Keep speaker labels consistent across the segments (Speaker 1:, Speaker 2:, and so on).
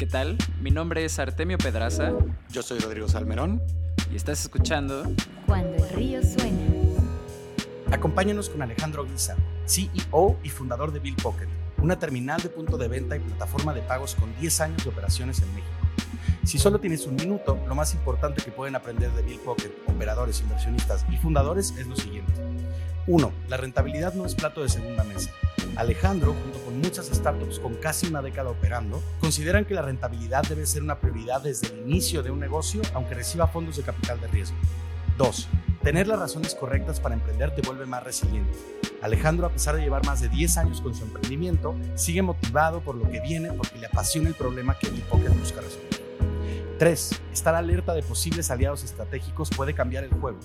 Speaker 1: ¿Qué tal? Mi nombre es Artemio Pedraza.
Speaker 2: Yo soy Rodrigo Salmerón.
Speaker 1: Y estás escuchando
Speaker 3: Cuando el río suena.
Speaker 2: Acompáñanos con Alejandro Guisa, CEO y fundador de Bill Pocket, una terminal de punto de venta y plataforma de pagos con 10 años de operaciones en México. Si solo tienes un minuto, lo más importante que pueden aprender de Bill Pocket, operadores, inversionistas y fundadores es lo siguiente. 1. La rentabilidad no es plato de segunda mesa. Alejandro, junto con muchas startups con casi una década operando, consideran que la rentabilidad debe ser una prioridad desde el inicio de un negocio, aunque reciba fondos de capital de riesgo. 2. Tener las razones correctas para emprender te vuelve más resiliente. Alejandro, a pesar de llevar más de 10 años con su emprendimiento, sigue motivado por lo que viene porque le apasiona el problema que Pocket busca resolver. 3. Estar alerta de posibles aliados estratégicos puede cambiar el juego.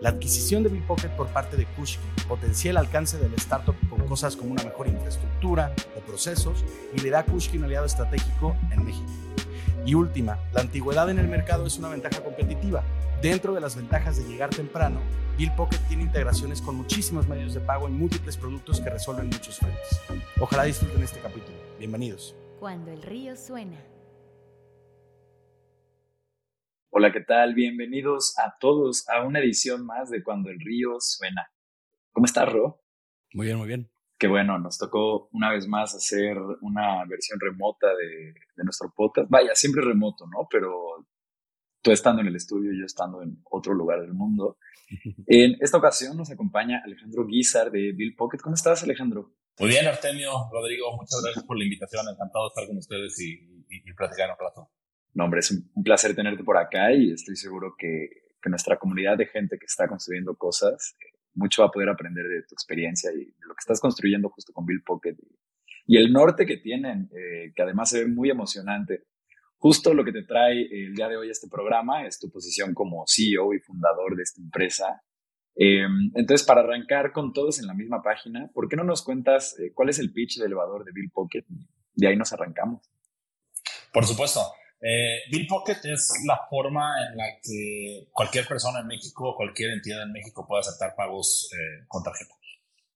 Speaker 2: La adquisición de Bill Pocket por parte de Kushki potencia el alcance del startup con cosas como una mejor infraestructura o procesos y le da a Kushki un aliado estratégico en México. Y última, la antigüedad en el mercado es una ventaja competitiva. Dentro de las ventajas de llegar temprano, Bill Pocket tiene integraciones con muchísimos medios de pago y múltiples productos que resuelven muchos frentes. Ojalá disfruten este capítulo. Bienvenidos.
Speaker 3: Cuando el río suena.
Speaker 4: Hola, ¿qué tal? Bienvenidos a todos a una edición más de Cuando el río suena. ¿Cómo estás, Ro?
Speaker 2: Muy bien, muy bien.
Speaker 4: Qué bueno, nos tocó una vez más hacer una versión remota de, de nuestro podcast. Vaya, siempre remoto, ¿no? Pero tú estando en el estudio y yo estando en otro lugar del mundo. En esta ocasión nos acompaña Alejandro Guizar de Bill Pocket. ¿Cómo estás, Alejandro?
Speaker 5: Muy bien, Artemio, Rodrigo, muchas gracias por la invitación. Encantado de estar con ustedes y, y, y platicar un rato.
Speaker 4: No, hombre, es un, un, placer tenerte por acá y estoy seguro que, que, nuestra comunidad de gente que está construyendo cosas, eh, mucho va a poder aprender de tu experiencia y de lo que estás construyendo justo con Bill Pocket y, y el norte que tienen, eh, que además se ve muy emocionante. Justo lo que te trae el día de hoy este programa es tu posición como CEO y fundador de esta empresa. Eh, entonces, para arrancar con todos en la misma página, ¿por qué no nos cuentas eh, cuál es el pitch de elevador de Bill Pocket? De ahí nos arrancamos.
Speaker 5: Por supuesto. Eh, Bill Pocket es la forma en la que cualquier persona en México, cualquier entidad en México puede aceptar pagos eh, con tarjeta.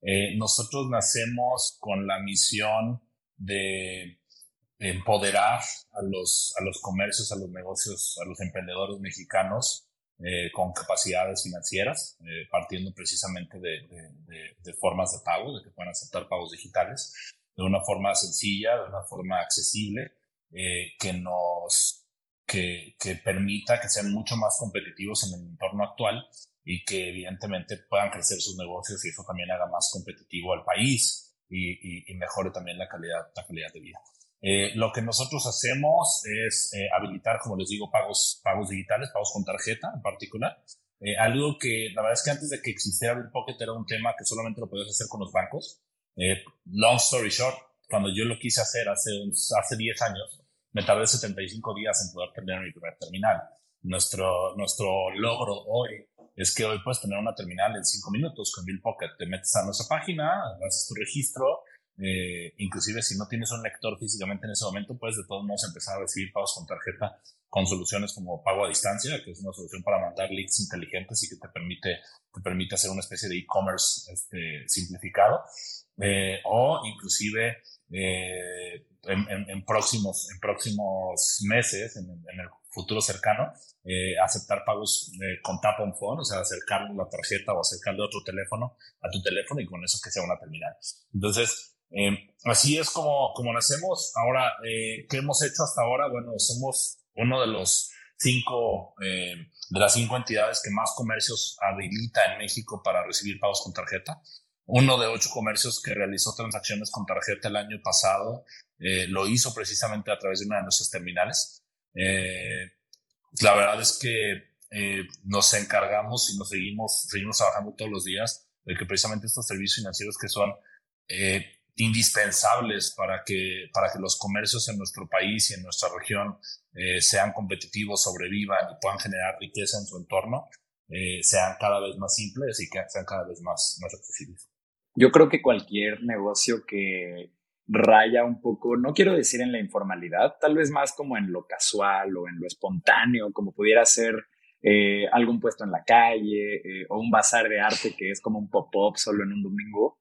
Speaker 5: Eh, nosotros nacemos con la misión de empoderar a los, a los comercios, a los negocios, a los emprendedores mexicanos eh, con capacidades financieras, eh, partiendo precisamente de, de, de, formas de pago, de que puedan aceptar pagos digitales, de una forma sencilla, de una forma accesible, eh, que nos que, que, permita que sean mucho más competitivos en el entorno actual y que evidentemente puedan crecer sus negocios y eso también haga más competitivo al país y, y, y mejore también la calidad, la calidad de vida. Eh, lo que nosotros hacemos es eh, habilitar, como les digo, pagos, pagos digitales, pagos con tarjeta en particular. Eh, algo que la verdad es que antes de que existiera Bill Pocket era un tema que solamente lo podías hacer con los bancos. long story short, cuando yo lo quise hacer hace, hace 10 años, me tardé 75 días en poder tener mi primer terminal. Nuestro, nuestro logro hoy es que hoy puedes tener una terminal en 5 minutos con Bill Pocket. Te metes a nuestra página, haces tu registro, eh, inclusive si no tienes un lector físicamente en ese momento, puedes de todos modos empezar a recibir pagos con tarjeta con soluciones como pago a distancia, que es una solución para mandar leads inteligentes y que te permite, te permite hacer una especie de e-commerce este, simplificado, eh, o inclusive eh, en, en, en, próximos, en próximos meses, en, en el futuro cercano, eh, aceptar pagos eh, con tap on phone, o sea, acercar la tarjeta o acercarle otro teléfono a tu teléfono y con eso que sea una terminal. Entonces, eh, así es como, como nacemos. Ahora, eh, ¿qué hemos hecho hasta ahora? Bueno, somos uno de los cinco, eh, de las cinco entidades que más comercios habilita en México para recibir pagos con tarjeta. Uno de ocho comercios que realizó transacciones con tarjeta el año pasado eh, lo hizo precisamente a través de una de nuestras terminales. la verdad es que nos encargamos y nos seguimos, seguimos trabajando todos los días de que precisamente estos servicios financieros que son eh, indispensables para que, para que los comercios en nuestro país y en nuestra región eh, sean competitivos, sobrevivan y puedan generar riqueza en su entorno, eh, sean cada vez más simples y que sean cada vez más, más accesibles.
Speaker 4: Yo creo que cualquier negocio que raya un poco, no quiero decir en la informalidad, tal vez más como en lo casual o en lo espontáneo, como pudiera ser eh, algún puesto en la calle eh, o un bazar de arte que es como un pop-up solo en un domingo,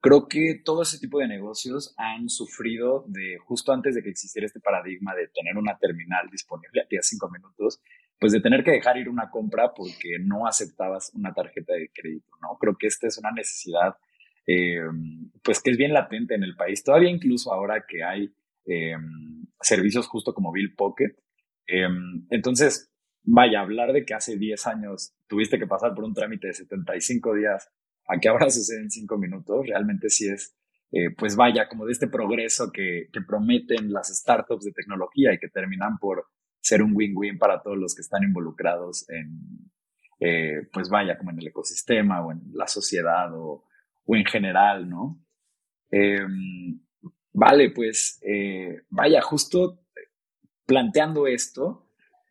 Speaker 4: creo que todo ese tipo de negocios han sufrido de justo antes de que existiera este paradigma de tener una terminal disponible a ti a cinco minutos, pues de tener que dejar ir una compra porque no aceptabas una tarjeta de crédito, ¿no? Creo que esta es una necesidad, eh, pues que es bien latente en el país, todavía incluso ahora que hay eh, servicios justo como Bill Pocket. Eh, entonces, vaya, hablar de que hace 10 años tuviste que pasar por un trámite de 75 días a que ahora sucede en 5 minutos, realmente sí es, eh, pues vaya, como de este progreso que, que, prometen las startups de tecnología y que terminan por ser un win-win para todos los que están involucrados en, eh, pues vaya, como en el ecosistema o en la sociedad o, o en general, ¿no? Eh, vale, pues eh, vaya, justo planteando esto,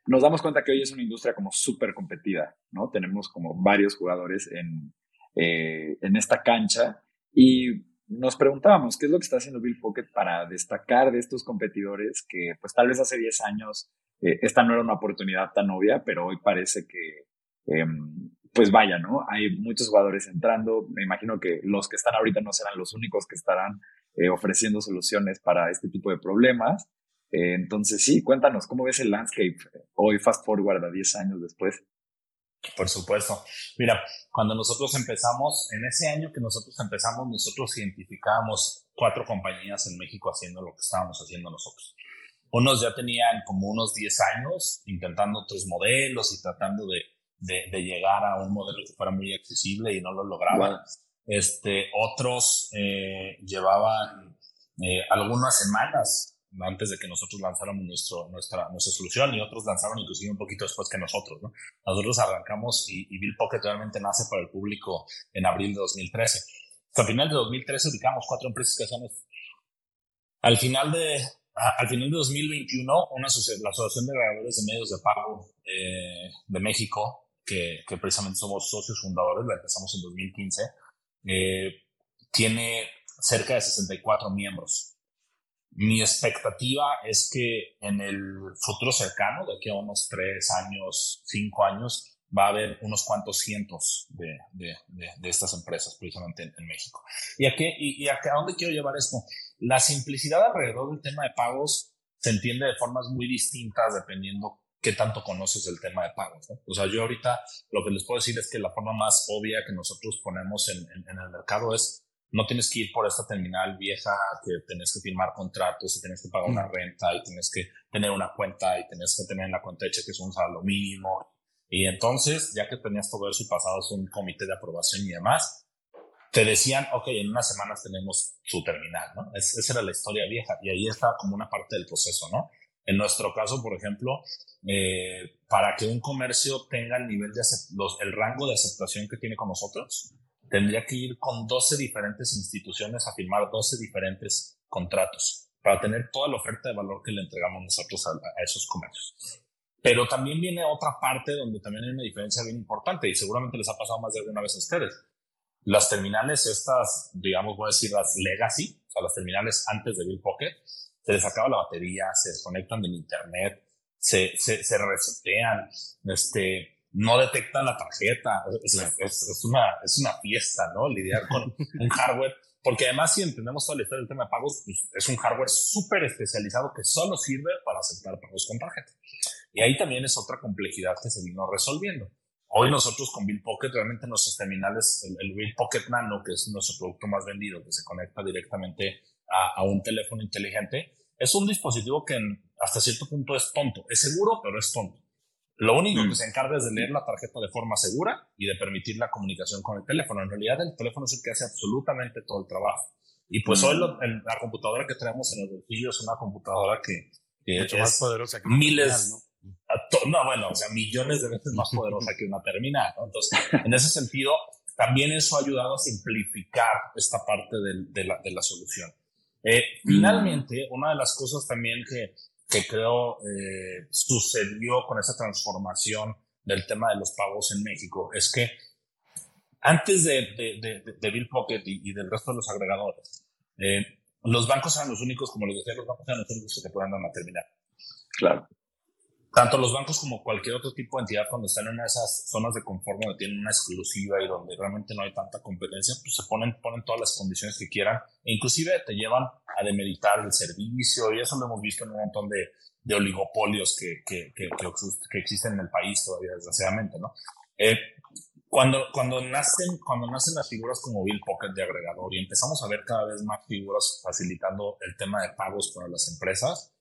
Speaker 4: nos damos cuenta que hoy es una industria como súper competida, ¿no? Tenemos como varios jugadores en, eh, en esta cancha y nos preguntábamos qué es lo que está haciendo Bill Pocket para destacar de estos competidores que pues tal vez hace 10 años eh, esta no era una oportunidad tan obvia, pero hoy parece que eh, pues vaya, ¿no? Hay muchos jugadores entrando, me imagino que los que están ahorita no serán los únicos que estarán eh, ofreciendo soluciones para este tipo de problemas. Eh, entonces sí, cuéntanos, ¿cómo ves el landscape hoy fast forward a 10 años después?
Speaker 5: Por supuesto. Mira, cuando nosotros empezamos, en ese año que nosotros empezamos, nosotros identificábamos cuatro compañías en México haciendo lo que estábamos haciendo nosotros. Unos ya tenían como unos 10 años intentando otros modelos y tratando de, de, de llegar a un modelo que fuera muy accesible y no lo lograban. Wow. Este, otros eh, llevaban eh, algunas semanas antes de que nosotros lanzáramos nuestro, nuestra, nuestra solución y otros lanzaron inclusive un poquito después que nosotros. ¿no? Nosotros arrancamos y, y Bill Pocket realmente nace para el público en abril de 2013. Hasta final de 2013 ubicamos cuatro empresas que son al final de al final de 2021 una la Asociación de Agregadores de Medios de Pago eh, de México que, que precisamente somos socios fundadores la empezamos en 2015 eh, tiene cerca de 64 miembros mi expectativa es que en el futuro cercano, de aquí a unos tres años, cinco años, va a haber unos cuantos cientos de, de, de, de estas empresas precisamente en, en, México. ¿Y a, qué, y, y a, a dónde quiero llevar esto? La simplicidad alrededor del tema de pagos se entiende de formas muy distintas dependiendo qué tanto conoces el tema de pagos. ¿no? O sea, yo ahorita lo que les puedo decir es que la forma más obvia que nosotros ponemos en, en, en el mercado es no tienes que ir por esta terminal vieja que tienes que firmar contratos y tienes que pagar una renta y tienes que tener una cuenta y tienes que tener en la cuenta de cheques un salario mínimo. Y entonces, ya que tenías todo eso y pasabas un comité de aprobación y demás, te decían, ok, en unas semanas tenemos su terminal, ¿no? Es, esa era la historia vieja y ahí estaba como una parte del proceso, ¿no? En nuestro caso, por ejemplo, eh, para que un comercio tenga el nivel de los, el rango de aceptación que tiene con nosotros, tendría que ir con 12 diferentes instituciones a firmar 12 diferentes contratos para tener toda la oferta de valor que le entregamos nosotros a, a, esos comercios. Pero también viene otra parte donde también hay una diferencia bien importante y seguramente les ha pasado más de alguna vez a ustedes. Las terminales estas, digamos, voy a decir las legacy, o sea, las terminales antes de Bill Pocket, se les acaba la batería, se desconectan del internet, se, se, se resetean, este, no detectan la tarjeta. Es, es, es, una, es una fiesta, ¿no? Lidiar con un hardware. Porque además, si entendemos toda la historia del tema de pagos, pues es un hardware súper especializado que solo sirve para aceptar pagos con tarjeta. Y ahí también es otra complejidad que se vino resolviendo. Hoy nosotros con Bill Pocket, realmente nuestros terminales, el, el Bill Pocket Nano, que es nuestro producto más vendido, que se conecta directamente a, a un teléfono inteligente, es un dispositivo que en, hasta cierto punto es tonto. Es seguro, pero es tonto. Lo único mm. que se encarga es de leer la tarjeta de forma segura y de permitir la comunicación con el teléfono. En realidad, el teléfono es el que hace absolutamente todo el trabajo. Y pues mm. hoy lo, el, la computadora que tenemos en el bolsillo es una computadora que, que
Speaker 2: Mucho
Speaker 5: es
Speaker 2: más poderosa que
Speaker 5: miles,
Speaker 2: terminal, ¿no?
Speaker 5: To, no, bueno, o sea, millones de veces más poderosa que una terminal. ¿no? Entonces, en ese sentido, también eso ha ayudado a simplificar esta parte de, de, la, de la, solución. Eh, finalmente, una de las cosas también que, que creo eh, sucedió con esa transformación del tema de los pagos en México es que antes de, de, de, de Bill Pocket y, y, del resto de los agregadores, eh, los bancos eran los únicos, como les decía, los bancos eran los únicos que te puedan dar una terminal.
Speaker 4: Claro.
Speaker 5: Tanto los bancos como cualquier otro tipo de entidad cuando están en esas zonas de confort donde tienen una exclusiva y donde realmente no hay tanta competencia, pues se ponen, ponen todas las condiciones que quieran e inclusive te llevan a demeritar el servicio y eso lo hemos visto en un montón de, de oligopolios que, que, que, que, existen en el país todavía desgraciadamente, ¿no? Eh, cuando, cuando, nacen, cuando nacen las figuras como Bill Pocket de agregador y empezamos a ver cada vez más figuras facilitando el tema de pagos para las empresas,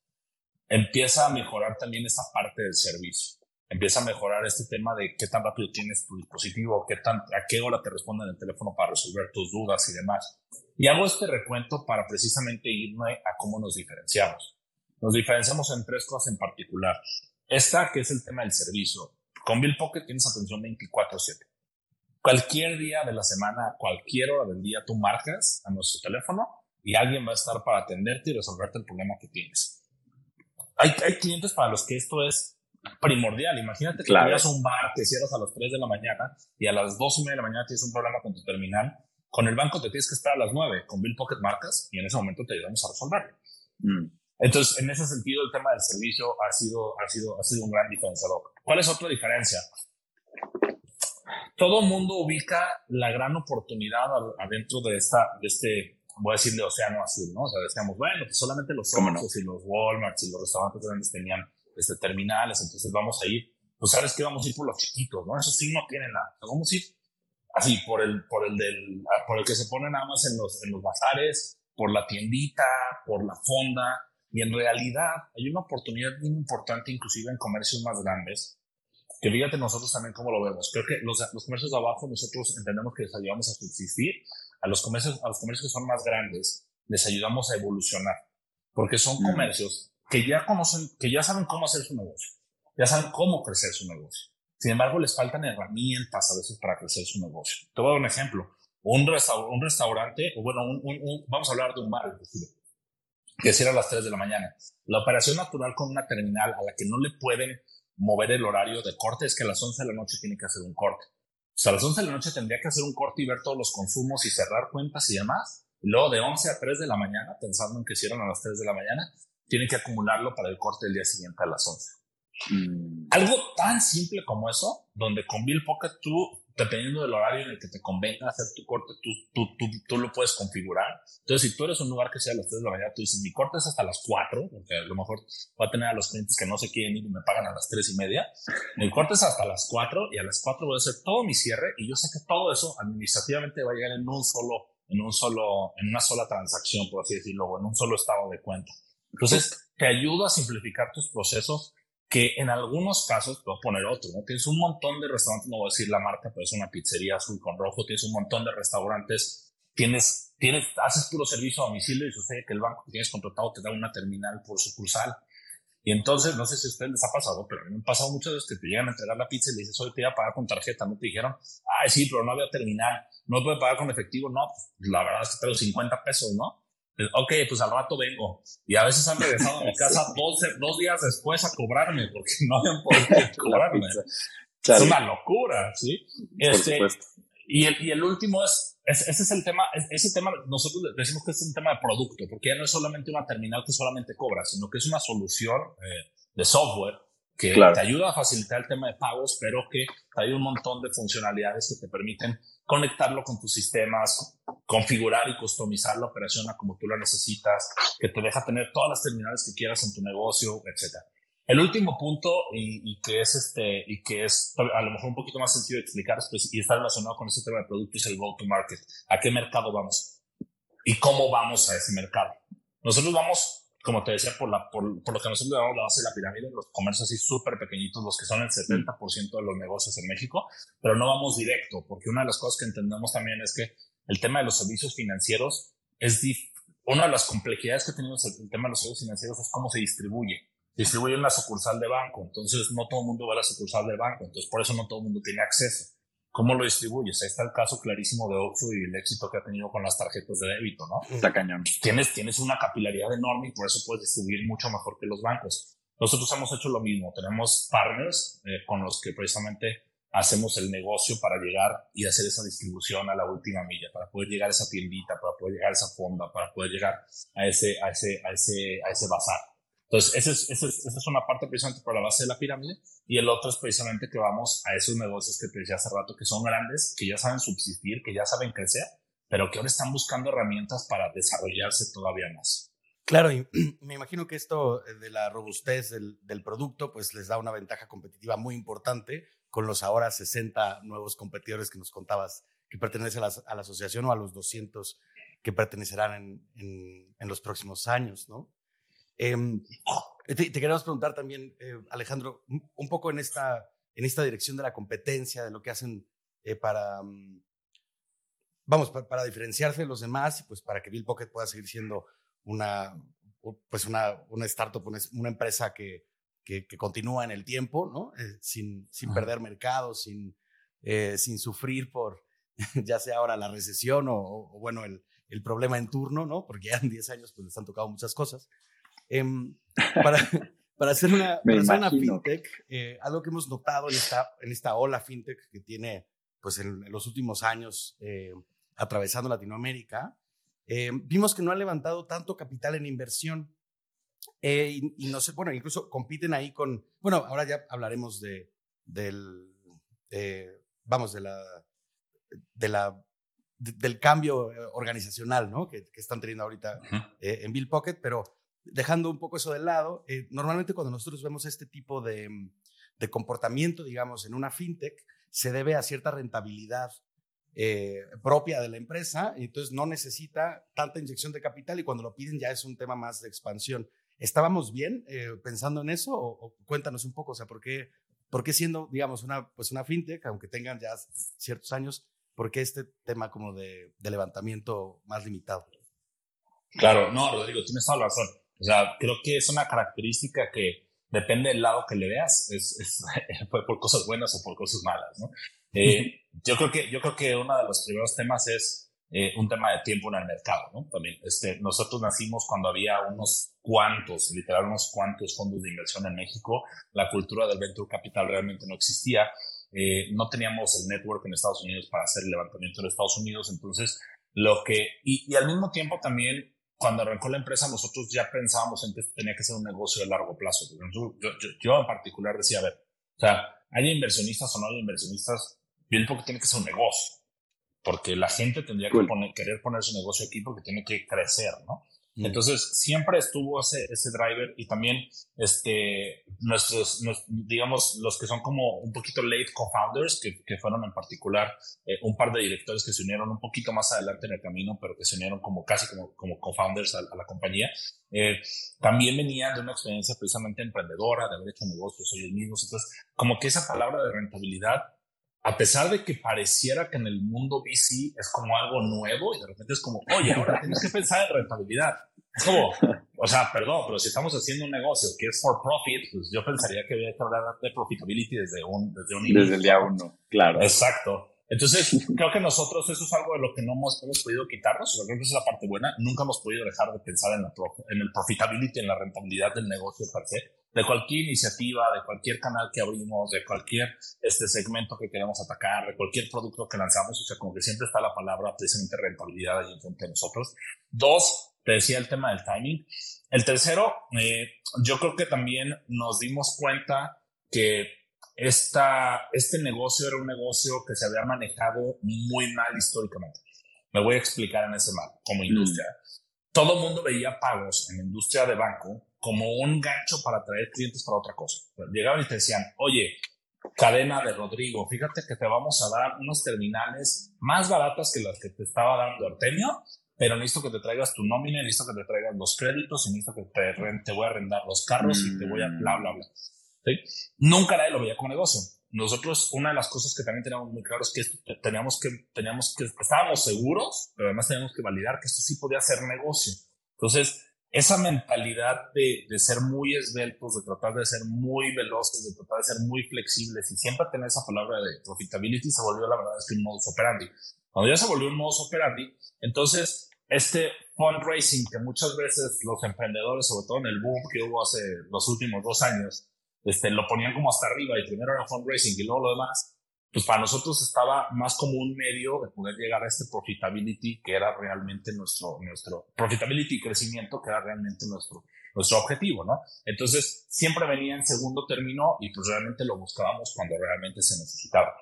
Speaker 5: empieza a mejorar también esa parte del servicio. Empieza a mejorar este tema de qué tan rápido tienes tu dispositivo, qué tan, a qué hora te responden el teléfono para resolver tus dudas y demás. Y hago este recuento para precisamente irme a cómo nos diferenciamos. Nos diferenciamos en tres cosas en particular. Esta, que es el tema del servicio. Con Bill Pocket tienes atención 24/7. Cualquier día de la semana, cualquier hora del día, tú marcas a nuestro teléfono y alguien va a estar para atenderte y resolverte el problema que tienes. Hay, hay clientes para los que esto es primordial. Imagínate que claro. un bar, te cierras a las 3 de la mañana y a las 2 y media de la mañana tienes un problema con tu terminal. Con el banco te tienes que esperar a las 9. Con Bill Pocket marcas y en ese momento te ayudamos a resolverlo. Mm. Entonces, en ese sentido, el tema del servicio ha sido, ha sido, ha sido un gran diferenciador. ¿Cuál es otra diferencia? Todo mundo ubica la gran oportunidad adentro de esta, de este voy a decir de océano azul, ¿no? O sea, decíamos, bueno, pues solamente los Oxxos y los Walmarts y los restaurantes grandes tenían este, terminales, entonces vamos a ir, pues sabes que vamos a ir por los chiquitos, ¿no? Eso sí no tiene nada. vamos a ir así por el, por el del, por el que se pone nada más en los, en los bazares, por la tiendita, por la fonda, y en realidad hay una oportunidad muy importante inclusive en comercios más grandes, que fíjate nosotros también cómo lo vemos. Creo que los, los comercios de abajo nosotros entendemos que les ayudamos a subsistir, a los comercios, a los comercios que son más grandes, les ayudamos a evolucionar, porque son comercios que ya conocen, que ya saben cómo hacer su negocio, ya saben cómo crecer su negocio. Sin embargo, les faltan herramientas a veces para crecer su negocio. Te voy a dar un ejemplo. Un, un restaurante, o bueno, un, vamos a hablar de un bar, que cierra a las 3 de la mañana. La operación natural con una terminal a la que no le pueden mover el horario de corte es que a las 11 de la noche tiene que hacer un corte. Sea, a las 11 de la noche tendría que hacer un corte y ver todos los consumos y cerrar cuentas y demás. Y luego de 11 a 3 de la mañana, pensando en que cierran a las 3 de la mañana, tiene que acumularlo para el corte del día siguiente a las 11. Mm. Algo tan simple como eso, donde con Bill Pocket tú dependiendo del horario en el que te convenga hacer tu corte, tú, tú, tú, tú, lo puedes configurar. Entonces, si tú eres un lugar que sea a las 3 de la mañana, tú dices, mi corte es hasta las 4, porque a lo mejor voy a tener a los clientes que no se quieren ir y me pagan a las 3 y media. Mi corte es hasta las 4 y a las 4 voy a hacer todo mi cierre y yo sé que todo eso administrativamente va a llegar en un solo, en un solo, en una sola transacción, por así decirlo, o en un solo estado de cuenta. Entonces, te ayuda a simplificar tus procesos que en algunos casos, puedo poner otro, ¿no? Tienes un montón de restaurantes, no voy a decir la marca, pero es una pizzería azul con rojo, tienes un montón de restaurantes, tienes, tienes, haces puro servicio a domicilio y sucede que el banco que tienes contratado te da una terminal por sucursal. Y entonces, no sé si a ustedes les ha pasado, pero a mí me han pasado muchas veces que te llegan a entregar la pizza y le dices, hoy te voy a pagar con tarjeta, no te dijeron, ay, sí, pero no había terminal, no puede pagar con efectivo, no, pues, la verdad es que tengo 50 pesos, ¿no? Ok, pues al rato vengo. Y a veces han regresado a mi casa dos, dos días después a cobrarme porque no habían podido cobrarme. Es una locura, ¿sí? Este, y, el, y el último es, ese es el tema, ese tema, nosotros decimos que es un tema de producto, porque ya no es solamente una terminal que solamente cobra, sino que es una solución eh, de software que te ayuda a facilitar el tema de pagos, pero que hay un montón de funcionalidades que te permiten conectarlo con tus sistemas, configurar y customizar la operación a como tú la necesitas, que te deja tener todas las terminales que quieras en tu negocio, etc. El último punto y, que es este y que es a lo mejor un poquito más sencillo de explicar pues, y está relacionado con este tema de producto es el go to market. ¿A qué mercado vamos? ¿Y cómo vamos a ese mercado? Nosotros vamos como te decía, por, la, por, por lo que nosotros llamamos la base de la pirámide, los comercios así súper pequeñitos, los que son el 70% de los negocios en México, pero no vamos directo, porque una de las cosas que entendemos también es que el tema de los servicios financieros es una de las complejidades que tenemos el, tema de los servicios financieros es cómo se distribuye. Distribuye en la sucursal de banco, entonces no todo el mundo va a la sucursal de banco, entonces por eso no todo el mundo tiene acceso. ¿Cómo lo distribuyes? Ahí está el caso clarísimo de Oxxo y el éxito que ha tenido con las tarjetas de débito, ¿no?
Speaker 4: Está cañón.
Speaker 5: Tienes, tienes una capilaridad enorme y por eso puedes distribuir mucho mejor que los bancos. Nosotros hemos hecho lo mismo. Tenemos partners eh, con los que precisamente hacemos el negocio para llegar y hacer esa distribución a la última milla, para poder llegar a esa tiendita, para poder llegar a esa fonda, para poder llegar a ese, a ese, a ese, a ese bazar. Entonces, esa es, esa, es, esa es, una parte precisamente para la base de la pirámide y el otro es precisamente que vamos a esos negocios que te decía hace rato, que son grandes, que ya saben subsistir, que ya saben crecer, pero que ahora están buscando herramientas para desarrollarse todavía más.
Speaker 2: Claro, y me imagino que esto eh, de la robustez del, producto, pues les da una ventaja competitiva muy importante con los ahora 60 nuevos competidores que nos contabas que pertenecen a la, asociación o a los 200 que pertenecerán en, en, en los próximos años, ¿no? Eh, te, te, queremos preguntar también, eh, Alejandro, un poco en esta, en esta dirección de la competencia, de lo que hacen eh, para, um, vamos, para, para, diferenciarse de los demás y pues para que Bill Pocket pueda seguir siendo una, pues una, una startup, una, una empresa que, que, que, continúa en el tiempo, ¿no? Eh, sin, sin perder mercado, sin, eh, sin sufrir por ya sea ahora la recesión o, o, bueno, el, el problema en turno, ¿no? Porque ya en 10 años pues les han tocado muchas cosas. Eh, para, para, hacer una, para hacer una fintech, eh, algo que hemos notado en esta, en esta ola fintech que tiene pues en, en los últimos años eh, atravesando Latinoamérica, eh, vimos que no han levantado tanto capital en inversión. Y, y, no sé, bueno, incluso compiten ahí con, bueno, ahora ya hablaremos de, del, vamos, de la, de la del cambio organizacional ¿no? que, que están teniendo ahorita eh, en Bill Pocket, pero dejando un poco eso de lado, eh, normalmente cuando nosotros vemos este tipo de, de, comportamiento, digamos, en una fintech, se debe a cierta rentabilidad eh, propia de la empresa, y entonces no necesita tanta inyección de capital y cuando lo piden ya es un tema más de expansión. ¿Estábamos bien eh, pensando en eso? O, o, cuéntanos un poco, o sea, ¿por qué, ¿por qué siendo, digamos, una, pues una fintech, aunque tengan ya ciertos años, por qué este tema como de, de levantamiento más limitado?
Speaker 5: Claro, no, Rodrigo, tienes toda la razón. O sea, creo que es una característica que depende del lado que le veas, es, es por cosas buenas o por cosas malas, ¿no? Eh, yo creo que yo creo que uno de los primeros temas es eh, un tema de tiempo en el mercado, ¿no? También, este, nosotros nacimos cuando había unos cuantos, literal unos cuantos fondos de inversión en México. La cultura del venture capital realmente no existía. Eh, no teníamos el network en Estados Unidos para hacer el levantamiento en Estados Unidos, entonces lo que y, y al mismo tiempo también cuando arrancó la empresa, nosotros ya pensábamos en que tenía que ser un negocio de largo plazo. Yo, yo, yo en particular decía, a ver, o sea, haya inversionistas o no haya inversionistas, bien poco tiene que ser un negocio, porque la gente tendría que poner, querer poner su negocio aquí porque tiene que crecer, ¿no? Entonces, siempre estuvo ese, ese driver y también, este, nuestros, nos, digamos, los que son como un poquito late co-founders, que, que, fueron en particular eh, un par de directores que se unieron un poquito más adelante en el camino, pero que se unieron como casi como, como co-founders a, a, la compañía, eh, también venían de una experiencia precisamente emprendedora, de haber hecho negocios ellos mismos. Entonces, como que esa palabra de rentabilidad a pesar de que pareciera que en el mundo VC es como algo nuevo y de repente es como, oye, ahora tienes que pensar en rentabilidad. Es como, o sea, perdón, pero si estamos haciendo un negocio que es for profit, pues yo pensaría que había que hablar de profitability desde un, desde un
Speaker 4: inicio. Desde el día uno, claro.
Speaker 5: Exacto. Entonces, creo que nosotros eso es algo de lo que no hemos, hemos podido quitarnos, o creo que esa es la parte buena, nunca hemos podido dejar de pensar en, la, en el profitability, en la rentabilidad del negocio per se, de cualquier iniciativa, de cualquier canal que abrimos, de cualquier este segmento que queremos atacar, de cualquier producto que lanzamos, o sea, como que siempre está la palabra precisamente rentabilidad ahí enfrente de nosotros. Dos, te decía el tema del timing. El tercero, eh, yo creo que también nos dimos cuenta que esta, este negocio era un negocio que se había manejado muy mal históricamente. Me voy a explicar en ese mal, como industria. Mm. Todo el mundo veía pagos en la industria de banco como un gancho para atraer clientes para otra cosa. Llegaban y te decían, oye, cadena de Rodrigo, fíjate que te vamos a dar unos terminales más baratas que las que te estaba dando Artemio, pero necesito que te traigas tu nómina, necesito que te traigas los créditos y necesito que te, te voy a arrendar los carros y te voy a bla, bla, bla. ¿Sí? Nunca nadie lo veía como negocio. Nosotros, una de las cosas que también teníamos muy claro es que teníamos que, teníamos que, estábamos seguros, pero además teníamos que validar que esto sí podía ser negocio. Entonces, esa mentalidad de, de, ser muy esbeltos, de tratar de ser muy veloces, de tratar de ser muy flexibles y siempre tener esa palabra de profitability se volvió la verdad es que un modus operandi. Cuando ya se volvió un modus operandi, entonces este fundraising que muchas veces los emprendedores, sobre todo en el boom que hubo hace los últimos dos años, este, lo ponían como hasta arriba y primero era fundraising y luego lo demás, pues para nosotros estaba más como un medio de poder llegar a este profitability que era realmente nuestro, nuestro profitability y crecimiento que era realmente nuestro, nuestro objetivo, ¿no? Entonces, siempre venía en segundo término y pues realmente lo buscábamos cuando realmente se necesitaba.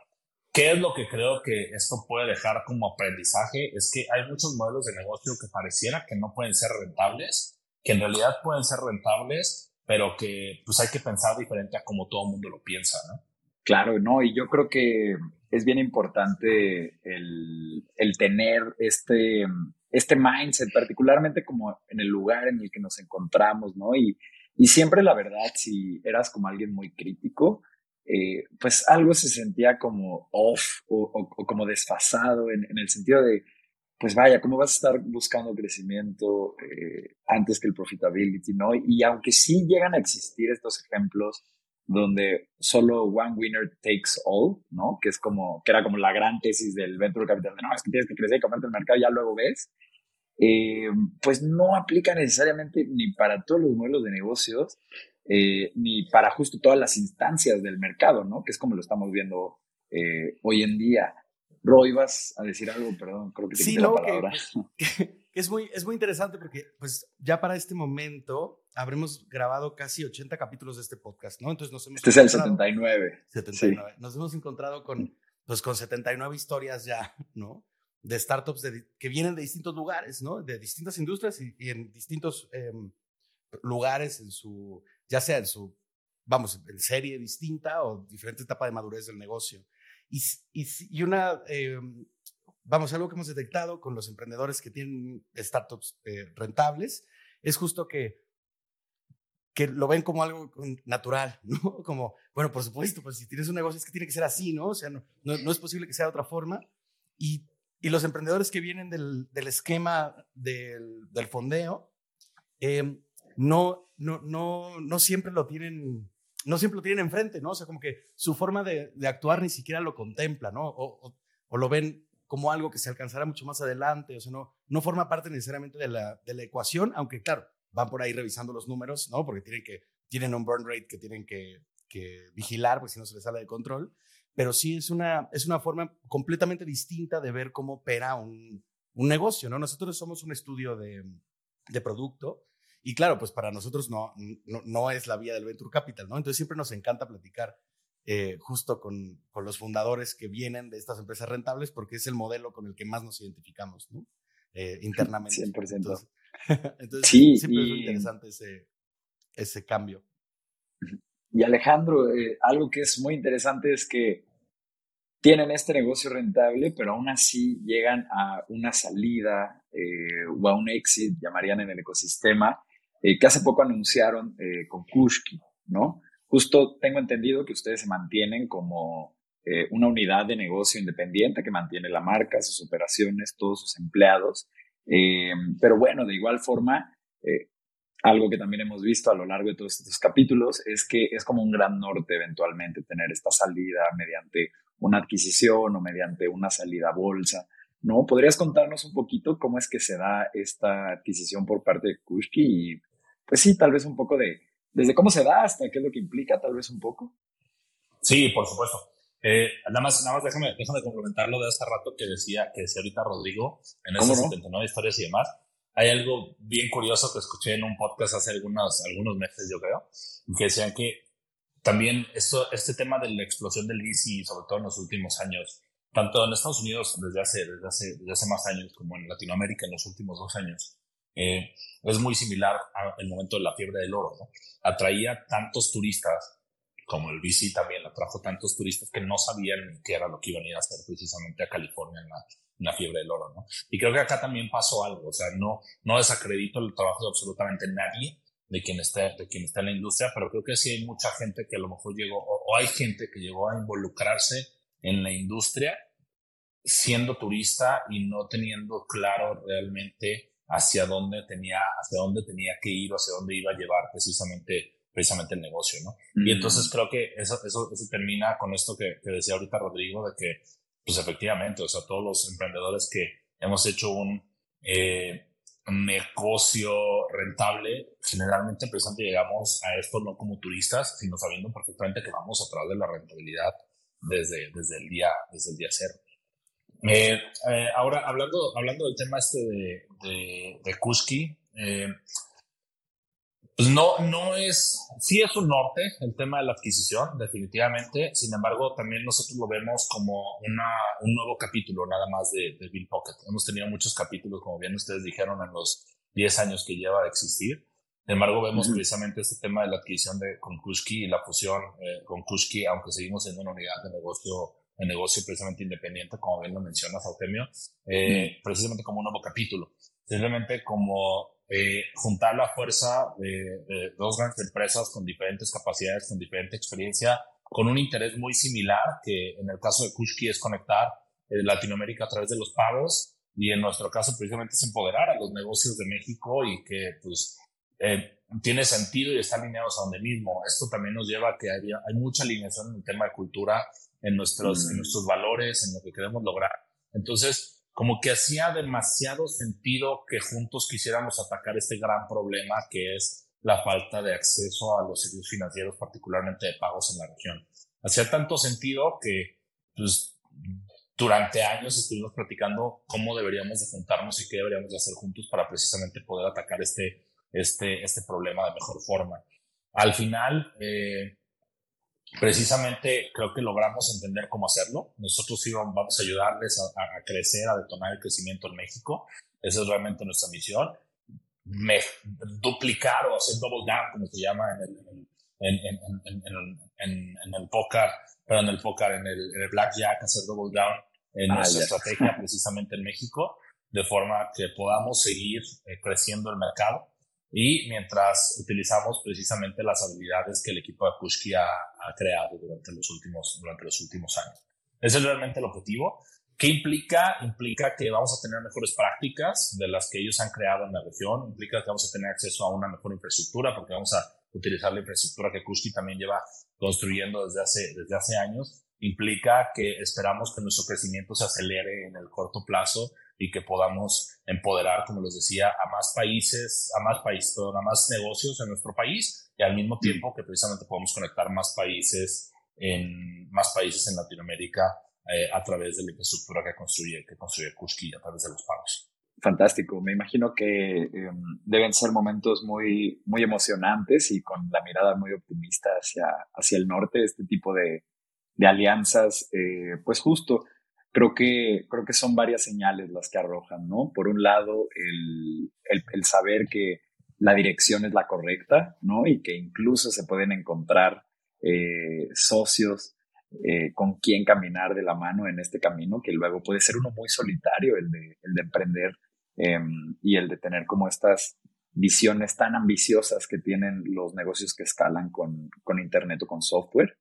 Speaker 5: ¿Qué es lo que creo que esto puede dejar como aprendizaje? Es que hay muchos modelos de negocio que pareciera que no pueden ser rentables, que en realidad pueden ser rentables, pero que pues hay que pensar diferente a como todo el mundo lo piensa, ¿no?
Speaker 4: Claro, no, y yo creo que es bien importante el, el tener este, este mindset, particularmente como en el lugar en el que nos encontramos, ¿no? Y, y siempre la verdad, si eras como alguien muy crítico, eh, pues algo se sentía como off o, como desfasado en, el sentido de, pues vaya, ¿cómo vas a estar buscando crecimiento eh, antes que el profitability, ¿no? Y aunque sí llegan a existir estos ejemplos donde solo one winner takes all, ¿no? Que es como, que era como la gran tesis del venture capital, de no, es que tienes que crecer y comerte el mercado ya luego ves, eh, pues no aplica necesariamente ni para todos los modelos de negocios, eh, ni para justo todas las instancias del mercado, ¿no? Que es como lo estamos viendo eh, hoy en día. Roy, vas a decir algo, perdón, creo que te sí, la palabra.
Speaker 2: es, muy, es muy interesante porque, pues, ya para este momento habremos grabado casi 80 capítulos de este podcast, ¿no? Entonces nos hemos
Speaker 4: Este es el 79.
Speaker 2: 79. Nos hemos encontrado con, pues, con 79 historias ya, ¿no? De startups que vienen de distintos lugares, ¿no? De distintas industrias y, en distintos em, lugares en su, ya sea en su, vamos, en serie distinta o diferente etapa de madurez del negocio. Y, y, y una, em, vamos, algo que hemos detectado con los emprendedores que tienen startups eh, rentables es justo que que lo ven como algo natural, ¿no? Como, bueno, por supuesto, pues si tienes un negocio es que tiene que ser así, ¿no? O sea, no, no, es posible que sea de otra forma. Y, y los emprendedores que vienen del, del esquema del, del fondeo, eh, no, no, no, no siempre lo tienen, no siempre lo tienen enfrente, ¿no? O sea, como que su forma de, de actuar ni siquiera lo contempla, ¿no? O, o, lo ven como algo que se alcanzará mucho más adelante, o sea, no, no forma parte necesariamente de la, de la ecuación, aunque claro, van por ahí revisando los números, ¿no? Porque tienen, que, tienen un burn rate que tienen que, que vigilar, porque si no se les sale de control. Pero sí es una, es una forma completamente distinta de ver cómo opera un, un negocio, ¿no? Nosotros somos un estudio de, de producto y claro, pues para nosotros no, no, no, es la vía del Venture Capital, ¿no? Entonces siempre nos encanta platicar eh, justo con, con, los fundadores que vienen de estas empresas rentables porque es el modelo con el que más nos identificamos, ¿no? Eh, internamente. 100%. Entonces, sí, siempre es interesante ese, ese cambio.
Speaker 4: Y Alejandro, eh, algo que es muy interesante es que tienen este negocio rentable, pero aún así llegan a una salida eh, o a un exit, llamarían en el ecosistema, eh, que hace poco anunciaron con Kushki, ¿no? Justo tengo entendido que ustedes se mantienen como una unidad de negocio independiente que mantiene la marca, sus operaciones, todos sus empleados eh, pero bueno, de igual forma, eh, algo que también hemos visto a lo largo de todos estos capítulos es que es como un gran norte eventualmente tener esta salida mediante una adquisición o mediante una salida a bolsa. ¿No? ¿Podrías contarnos un poquito cómo es que se da esta adquisición por parte de Kushki? Y pues sí, tal vez un poco de, desde cómo se da hasta qué es lo que implica, tal vez un poco.
Speaker 5: Sí, por supuesto. Eh, nada más, nada más déjame, déjame complementarlo de hace rato que decía, que decía ahorita Rodrigo en esas 79 historias y demás. Hay algo bien curioso que escuché en un podcast hace algunos, algunos meses, yo creo, que decían que también esto, este tema de la explosión del VC, sobre todo en los últimos años, tanto en Estados Unidos desde hace, desde hace, desde hace más años como en Latinoamérica en los últimos dos años, eh, es muy similar al momento de la fiebre del oro. ¿no? Atraía tantos turistas como el VC también atrajo tantos turistas que no sabían qué era lo que iban a ir a hacer precisamente a California en la, fiebre del oro, ¿no? Y creo que acá también pasó algo, o sea, no, no desacredito el trabajo de absolutamente nadie de quien esté, de quien está en la industria, pero creo que sí hay mucha gente que a lo mejor llegó, o, hay gente que llegó a involucrarse en la industria siendo turista y no teniendo claro realmente hacia dónde tenía, hacia dónde tenía que ir o hacia dónde iba a llevar precisamente precisamente el negocio, ¿no? Y entonces creo que eso, eso, eso termina con esto que, que, decía ahorita Rodrigo, de que, pues efectivamente, o sea, todos los emprendedores que hemos hecho un, eh, negocio rentable, generalmente precisamente llegamos a esto no como turistas, sino sabiendo perfectamente que vamos a través de la rentabilidad desde, desde, el, día, desde el día cero. Eh, eh, ahora, hablando, hablando del tema este de, de, de Kushki, eh, pues no, no es, sí es un norte el tema de la adquisición, definitivamente. Sin embargo, también nosotros lo vemos como una, un nuevo capítulo nada más de, de Bill Pocket. Hemos tenido muchos capítulos, como bien ustedes dijeron, en los 10 años que lleva de existir. Sin embargo, vemos precisamente este tema de la adquisición de, con Kushki y la fusión eh, con Kushki, aunque seguimos siendo una unidad de negocio, de negocio precisamente independiente, como bien lo mencionas, Artemio, eh, precisamente como un nuevo capítulo. Simplemente como eh, juntar la fuerza de, dos grandes empresas con diferentes capacidades, con diferente experiencia, con un interés muy similar, que en el caso de Kushki es conectar eh, Latinoamérica a través de los pagos y en nuestro caso precisamente es empoderar a los negocios de México y que pues eh, tiene sentido y está alineados a donde mismo. Esto también nos lleva a que hay, hay mucha alineación en el tema de cultura, en nuestros, en mm. nuestros valores, en lo que queremos lograr. Entonces, como que hacía demasiado sentido que juntos quisiéramos atacar este gran problema que es la falta de acceso a los servicios financieros, particularmente de pagos en la región. Hacía tanto sentido que pues, durante años estuvimos platicando cómo deberíamos de juntarnos y qué deberíamos de hacer juntos para precisamente poder atacar este, este, este problema de mejor forma. Al final, eh, precisamente creo que logramos entender cómo hacerlo. Nosotros sí vamos a ayudarles a, crecer, a detonar el crecimiento en México. Esa es realmente nuestra misión. Me, duplicar o hacer double down, como se llama en el, en, en, en, en el póker, pero en el póker, en el, el blackjack, hacer double down en ah, nuestra estrategia precisamente en México, de forma que podamos seguir eh, creciendo el mercado y mientras utilizamos precisamente las habilidades que el equipo de Kushki ha, creado durante los, últimos, durante los últimos años. Ese es realmente el objetivo. ¿Qué implica? Implica que vamos a tener mejores prácticas de las que ellos han creado en la región, implica que vamos a tener acceso a una mejor infraestructura porque vamos a utilizar la infraestructura que Kushki también lleva construyendo desde hace, desde hace años, implica que esperamos que nuestro crecimiento se acelere en el corto plazo y que podamos empoderar, como les decía, a más países, a más países, a más negocios en nuestro país y al mismo tiempo que precisamente podamos conectar más países en más países en Latinoamérica eh, a través de la infraestructura que construye que construye Kushki a través de los pagos.
Speaker 4: Fantástico. Me imagino que em, deben ser momentos muy, muy emocionantes y con la mirada muy optimista hacia, hacia el norte, este tipo de, de alianzas, eh, pues justo creo que, creo que son varias señales las que arrojan, ¿no? Por un lado, el, el, saber que la dirección es la correcta, ¿no? Y que incluso se pueden encontrar eh, socios eh, con quien caminar de la mano en este camino, que luego puede ser uno muy solitario, el de, el de emprender em, y el de tener como estas visiones tan ambiciosas que tienen los negocios que escalan con, con Internet o con software.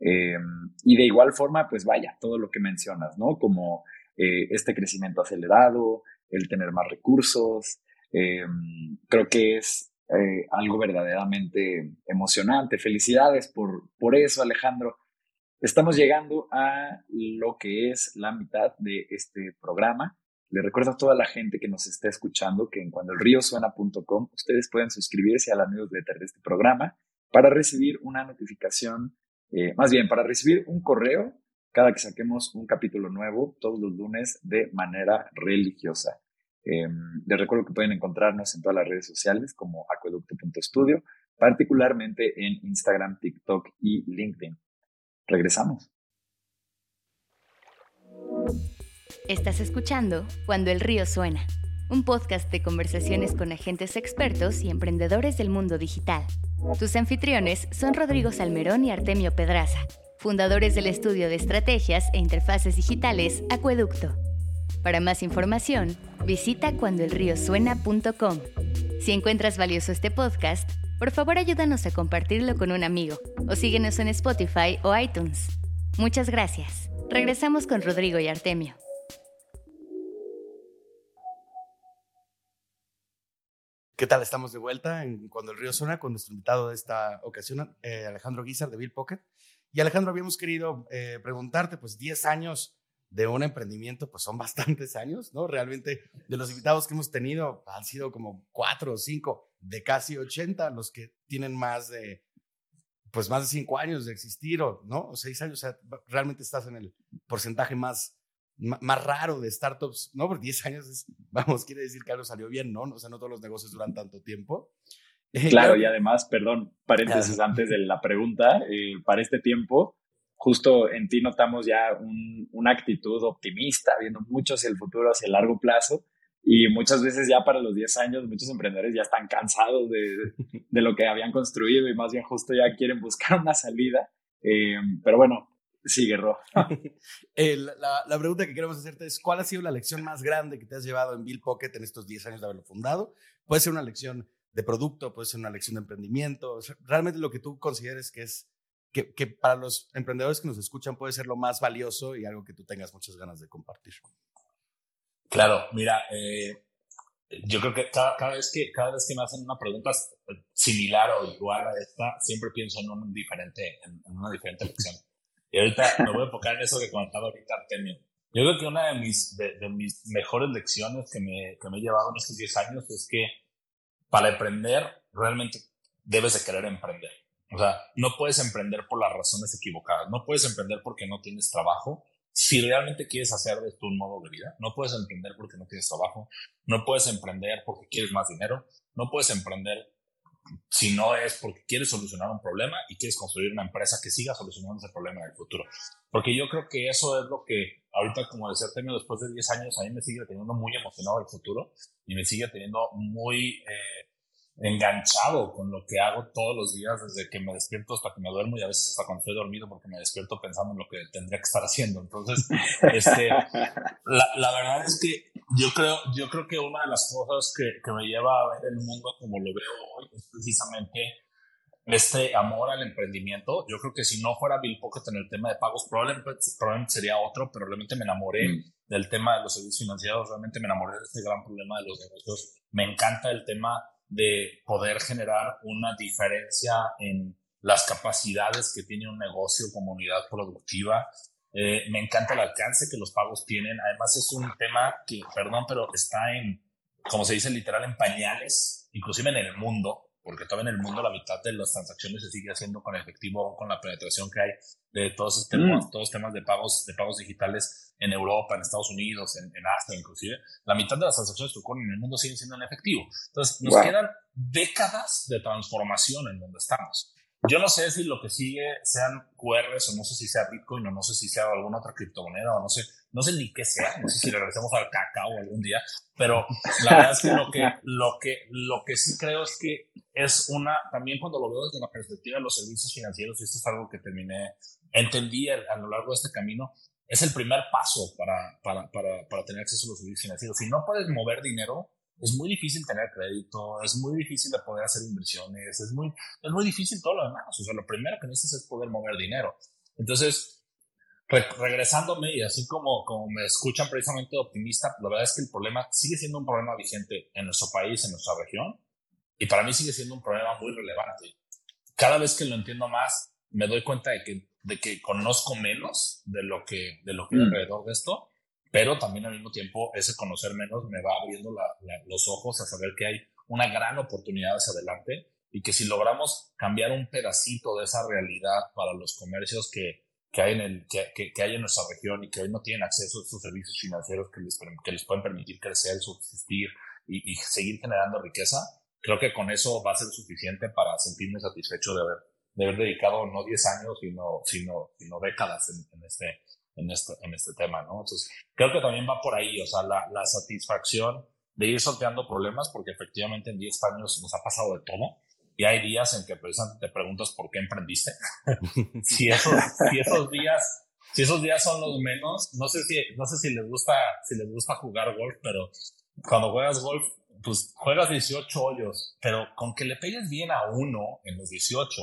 Speaker 4: Eh, y de igual forma, pues vaya, todo lo que mencionas, ¿no? Como eh, este crecimiento acelerado, el tener más recursos, eh, creo que es algo verdaderamente emocionante. Felicidades por, por eso, Alejandro. Estamos llegando a lo que es la mitad de este programa. Le recuerdo a toda la gente que nos está escuchando que en cuandoelriosuena.com ustedes pueden suscribirse a la newsletter de este programa para recibir una notificación eh, más bien, para recibir un correo cada que saquemos un capítulo nuevo todos los lunes de manera religiosa. Eh, les recuerdo que pueden encontrarnos en todas las redes sociales como acueducto.studio, particularmente en Instagram, TikTok y LinkedIn. Regresamos.
Speaker 3: Estás escuchando Cuando el río suena, un podcast de conversaciones con agentes expertos y emprendedores del mundo digital. Tus anfitriones son Rodrigo Salmerón y Artemio Pedraza, fundadores del estudio de estrategias e interfaces digitales Acueducto. Para más información, visita cuandoelriosuena.com. Si encuentras valioso este podcast, por favor ayúdanos a compartirlo con un amigo o síguenos en Spotify o iTunes. Muchas gracias. Regresamos con Rodrigo y Artemio.
Speaker 2: ¿Qué tal? Estamos de vuelta en Cuando el Río Suena con nuestro invitado de esta ocasión, eh, Alejandro Guizar de Bill Pocket. Y Alejandro, habíamos querido eh, preguntarte, pues 10 años de un emprendimiento, pues son bastantes años, ¿no? Realmente de los invitados que hemos tenido han sido como 4 o 5 de casi 80 los que tienen más de pues más de cinco años de existir, o, ¿no? O seis años, o sea, realmente estás en el porcentaje más, más raro de startups, ¿no? Porque diez años es, vamos, quiere decir que algo salió bien, ¿no? O sea, no todos los negocios duran tanto tiempo.
Speaker 4: Claro, y además, perdón, paréntesis antes de la pregunta, eh, para este tiempo, justo en ti notamos ya un, una actitud optimista, viendo mucho hacia el futuro, hacia el largo plazo, y muchas veces ya para los 10 años muchos emprendedores ya están cansados de, de lo que habían construido y más bien justo ya quieren buscar una salida. Eh, pero bueno, sigue, Ro.
Speaker 2: la, la, pregunta que queremos hacerte es, ¿cuál ha sido la lección más grande que te has llevado en Bill Pocket en estos 10 años de haberlo fundado? Puede ser una lección de producto, puede ser una lección de emprendimiento, realmente lo que tú consideres que es, que, que para los emprendedores que nos escuchan puede ser lo más valioso y algo que tú tengas muchas ganas de compartir.
Speaker 5: Claro, mira, eh, yo creo que cada, cada, vez que cada vez que me hacen una pregunta similar o igual a esta, siempre pienso en, un diferente, en, una diferente lección. Y ahorita me voy a enfocar en eso que comentaba ahorita Artemio. Yo creo que una de mis, de, de mis mejores lecciones que me, que me he llevado en estos 10 años es que para emprender realmente debes de querer emprender. O sea, no puedes emprender por las razones equivocadas. No puedes emprender porque no tienes trabajo si realmente quieres hacer de esto un modo de vida, no puedes emprender porque no tienes trabajo, no puedes emprender porque quieres más dinero, no puedes emprender si no es porque quieres solucionar un problema y quieres construir una empresa que siga solucionando ese problema en el futuro. Porque yo creo que eso es lo que ahorita, como decía Artemio, después de 10 años, a mí me sigue teniendo muy emocionado el futuro y me sigue teniendo muy eh, enganchado con lo que hago todos los días, desde que me despierto hasta que me duermo y a veces hasta cuando estoy dormido porque me despierto pensando en lo que tendría que estar haciendo. Entonces, este, la, la, verdad es que yo creo, yo creo que una de las cosas que, que me lleva a ver el mundo como lo veo hoy es precisamente este amor al emprendimiento. Yo creo que si no fuera Bill Pocket en el tema de pagos, probablemente, probablemente sería otro, pero realmente me enamoré mm. del tema de los servicios financieros, realmente me enamoré de este gran problema de los negocios. Me encanta el tema de poder generar una diferencia en las capacidades que tiene un negocio como unidad productiva. Eh, me encanta el alcance que los pagos tienen. Además es un tema que, perdón, pero está en, como se dice literal, en pañales, inclusive en el mundo porque todavía en el mundo la mitad de las transacciones se sigue haciendo con efectivo, con la penetración que hay de todos estos temas, mm. todos temas de pagos, de pagos digitales en Europa, en Estados Unidos, en, Asia inclusive. La mitad de las transacciones que ocurren en el mundo siguen siendo en efectivo. Entonces, nos quedan décadas de transformación en donde estamos. Yo no sé si lo que sigue sean QRs o no sé si sea Bitcoin o no sé si sea alguna otra criptomoneda o no sé, no sé ni qué sea, no sé si regresemos al cacao algún día, pero la verdad es que lo que, lo que, lo que sí creo es que es una, también cuando lo veo desde la perspectiva de los servicios financieros, y esto es algo que terminé, entendí a, lo largo de este camino, es el primer paso para, para, para, para tener acceso a los servicios financieros. Si no puedes mover dinero, es muy difícil tener crédito, es muy difícil de poder hacer inversiones, es muy, es muy difícil todo lo demás. O sea, lo primero que necesitas es poder mover dinero. Entonces, regresándome y así como, como me escuchan precisamente optimista, la verdad es que el problema sigue siendo un problema vigente en nuestro país, en nuestra región, y para mí sigue siendo un problema muy relevante. Cada vez que lo entiendo más, me doy cuenta de que, de que conozco menos de lo que, de lo que hay mm. alrededor de esto pero también al mismo tiempo ese conocer menos me va abriendo los ojos a saber que hay una gran oportunidad hacia adelante y que si logramos cambiar un pedacito de esa realidad para los comercios que, que hay, en el, que, que, hay en nuestra región y que hoy no tienen acceso a estos servicios financieros que les, que les pueden permitir crecer, subsistir y, y seguir generando riqueza, creo que con eso va a ser suficiente para sentirme satisfecho de haber, de haber dedicado no 10 años, sino, sino, sino décadas en, en este, en este, en este tema, ¿no? Entonces, creo que también va por ahí, o sea, la, la satisfacción de ir sorteando problemas, porque efectivamente en 10 años nos ha pasado de todo. Y hay días en que precisamente te preguntas por qué emprendiste. si, esos, si esos días, si esos días son los menos, no sé si, no sé si les gusta, si les gusta jugar golf, pero cuando juegas golf, pues juegas 18 hoyos, pero con que le pegues bien a uno en los 18,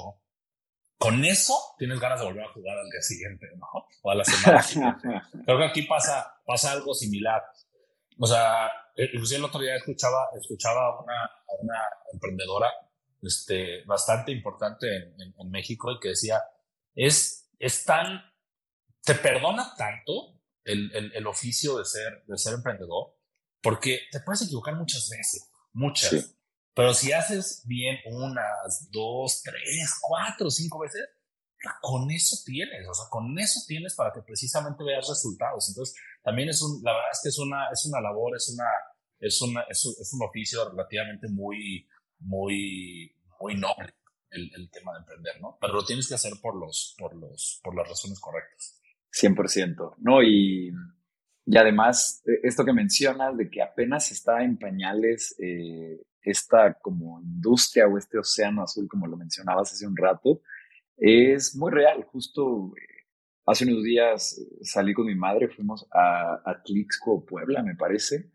Speaker 5: con eso tienes ganas de volver a jugar al día siguiente, ¿no? O a la semana siguiente. Creo que aquí pasa, pasa algo similar. O sea, eh, inclusive el otro día escuchaba, escuchaba a una, a una emprendedora este, bastante importante en, en, México y que decía, es, es tan, te perdona tanto el, el, el, oficio de ser, de ser emprendedor, porque te puedes equivocar muchas veces, muchas. Pero si haces bien unas, dos, tres, cuatro, cinco veces, con eso tienes, o sea, con eso tienes para que precisamente veas resultados. Entonces, también es un, la verdad es que es una, es una labor, es una, es una, es, es un oficio relativamente muy, muy, muy noble el, el, tema de emprender, ¿no? Pero lo tienes que hacer por los, por los, por las razones correctas.
Speaker 4: 100%, ¿no? Y, y además, e, esto que mencionas de que apenas está en pañales eh, esta como industria o este océano azul, como lo mencionabas hace un rato, es muy real. Justo eh, hace unos días eh, salí con mi madre, fuimos a Atlixco, Puebla, me parece.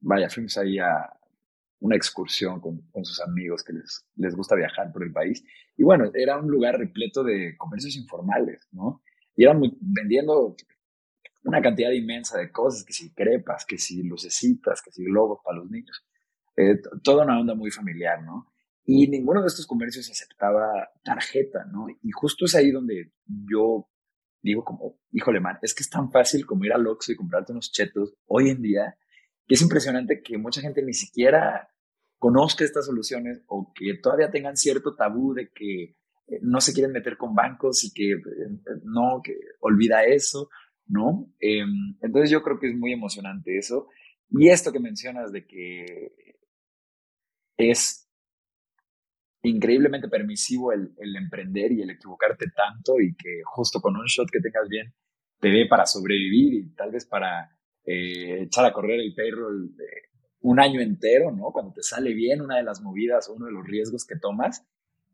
Speaker 4: Vaya, fuimos ahí a una excursión con, con sus amigos que les, les gusta viajar por el país. Y bueno, era un lugar repleto de comercios informales, ¿no? Y eran vendiendo una cantidad inmensa de cosas, que si crepas, que si lucecitas, que si globos para los niños. Eh, toda una onda muy familiar, ¿no? Y ninguno de estos comercios aceptaba tarjeta, ¿no? Y justo es ahí donde yo digo como, híjole, man, es que es tan fácil como ir al Oxxo y comprarte unos chetos hoy en día, que es impresionante que mucha gente ni siquiera conozca estas soluciones o que todavía tengan cierto tabú de que eh, no se quieren meter con bancos y que eh, no, que olvida eso, ¿no? Em, entonces yo creo que es muy emocionante eso. Y esto que mencionas de que es increíblemente permisivo el, emprender y el equivocarte tanto y que justo con un shot que tengas bien te dé para sobrevivir y tal vez para eh, echar a correr el perro un año entero, ¿no? Cuando te sale bien una de las movidas o uno de los riesgos que tomas,